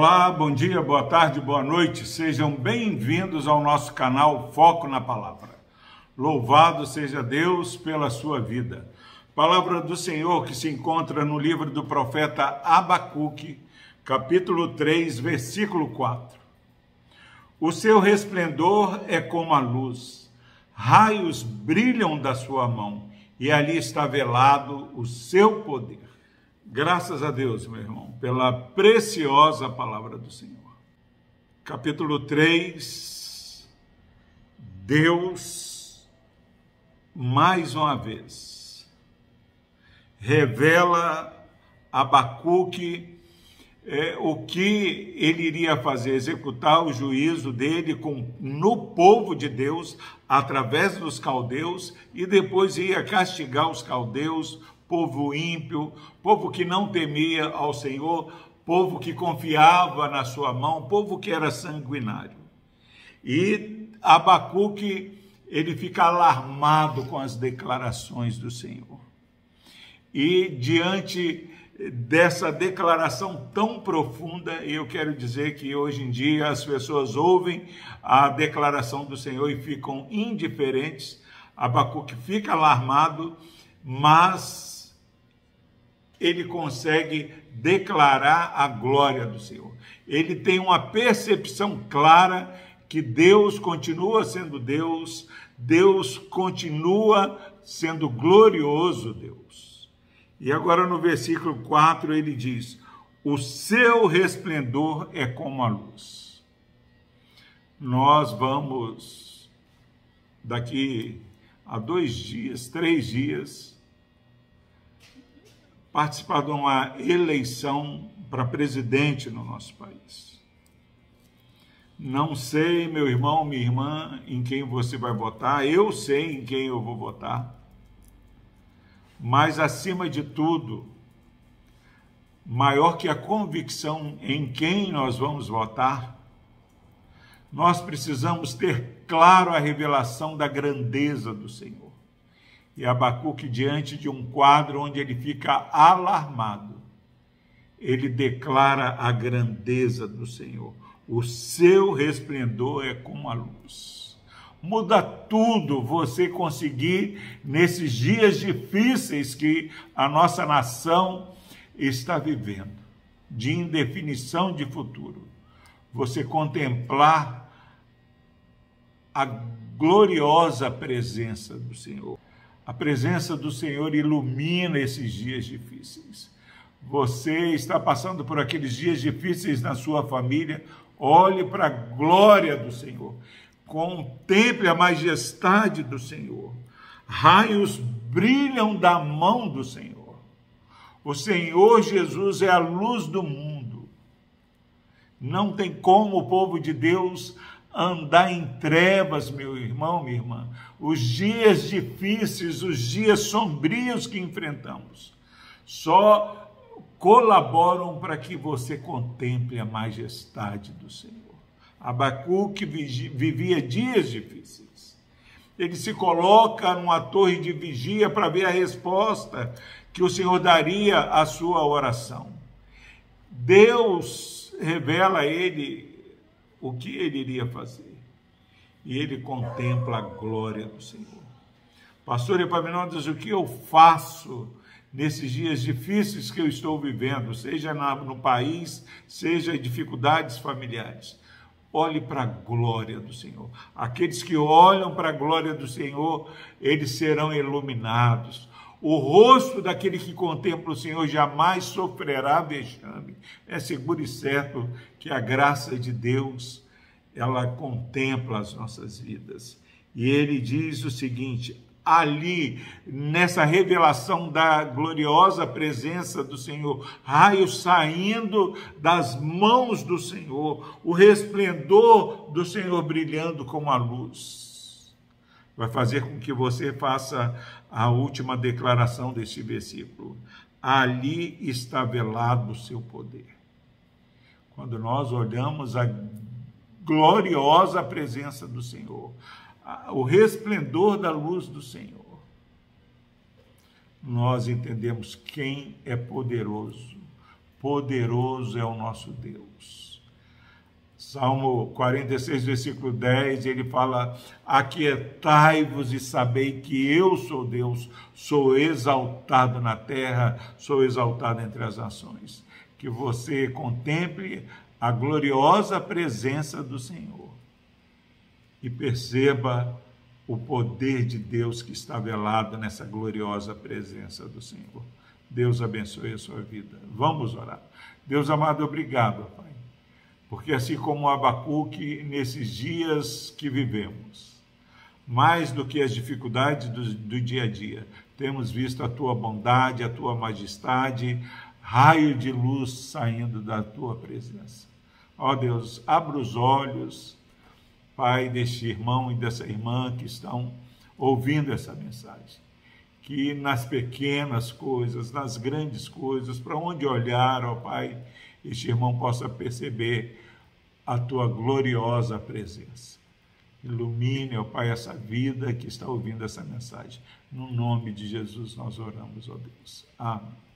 Olá, bom dia, boa tarde, boa noite. Sejam bem-vindos ao nosso canal Foco na Palavra. Louvado seja Deus pela sua vida. Palavra do Senhor que se encontra no livro do profeta Abacuque, capítulo 3, versículo 4. O seu resplendor é como a luz, raios brilham da sua mão, e ali está velado o seu poder. Graças a Deus, meu irmão, pela preciosa palavra do Senhor. Capítulo 3. Deus, mais uma vez, revela a Abacuque é, o que ele iria fazer, executar o juízo dele com, no povo de Deus, através dos caldeus, e depois ia castigar os caldeus povo ímpio, povo que não temia ao Senhor, povo que confiava na sua mão, povo que era sanguinário. E Abacuque, ele fica alarmado com as declarações do Senhor. E diante dessa declaração tão profunda, eu quero dizer que hoje em dia as pessoas ouvem a declaração do Senhor e ficam indiferentes. Abacuque fica alarmado, mas ele consegue declarar a glória do Senhor. Ele tem uma percepção clara que Deus continua sendo Deus, Deus continua sendo glorioso Deus. E agora no versículo 4 ele diz: O seu resplendor é como a luz. Nós vamos, daqui a dois dias, três dias, participar de uma eleição para presidente no nosso país. Não sei, meu irmão, minha irmã, em quem você vai votar, eu sei em quem eu vou votar, mas acima de tudo, maior que a convicção em quem nós vamos votar, nós precisamos ter claro a revelação da grandeza do Senhor e Abacuque, diante de um quadro onde ele fica alarmado, ele declara a grandeza do Senhor. O seu resplendor é como a luz. Muda tudo você conseguir, nesses dias difíceis que a nossa nação está vivendo, de indefinição de futuro, você contemplar a gloriosa presença do Senhor. A presença do Senhor ilumina esses dias difíceis. Você está passando por aqueles dias difíceis na sua família, olhe para a glória do Senhor. Contemple a majestade do Senhor. Raios brilham da mão do Senhor. O Senhor Jesus é a luz do mundo. Não tem como o povo de Deus andar em trevas, meu irmão, minha irmã. Os dias difíceis, os dias sombrios que enfrentamos, só colaboram para que você contemple a majestade do Senhor. Abacuque vivia dias difíceis. Ele se coloca numa torre de vigia para ver a resposta que o Senhor daria à sua oração. Deus revela a ele o que ele iria fazer. E ele contempla a glória do Senhor. Pastor Epaminondas, o que eu faço nesses dias difíceis que eu estou vivendo, seja no país, seja em dificuldades familiares? Olhe para a glória do Senhor. Aqueles que olham para a glória do Senhor, eles serão iluminados. O rosto daquele que contempla o Senhor jamais sofrerá vexame. É seguro e certo que a graça de Deus, ela contempla as nossas vidas. E ele diz o seguinte: ali, nessa revelação da gloriosa presença do Senhor, raios saindo das mãos do Senhor, o resplendor do Senhor brilhando como a luz vai fazer com que você faça a última declaração deste versículo. Ali está velado o seu poder. Quando nós olhamos a gloriosa presença do Senhor, o resplendor da luz do Senhor, nós entendemos quem é poderoso. Poderoso é o nosso Deus. Salmo 46, versículo 10, ele fala: Aquietai-vos e sabei que eu sou Deus, sou exaltado na terra, sou exaltado entre as nações. Que você contemple a gloriosa presença do Senhor e perceba o poder de Deus que está velado nessa gloriosa presença do Senhor. Deus abençoe a sua vida. Vamos orar. Deus amado, obrigado, Pai porque assim como Abacuque, nesses dias que vivemos, mais do que as dificuldades do, do dia a dia, temos visto a tua bondade, a tua majestade, raio de luz saindo da tua presença. Ó Deus, abra os olhos, Pai, deste irmão e dessa irmã que estão ouvindo essa mensagem. Que nas pequenas coisas, nas grandes coisas, para onde olhar, ó Pai, este irmão possa perceber a tua gloriosa presença. Ilumine, ó Pai, essa vida que está ouvindo essa mensagem. No nome de Jesus nós oramos, ó Deus. Amém.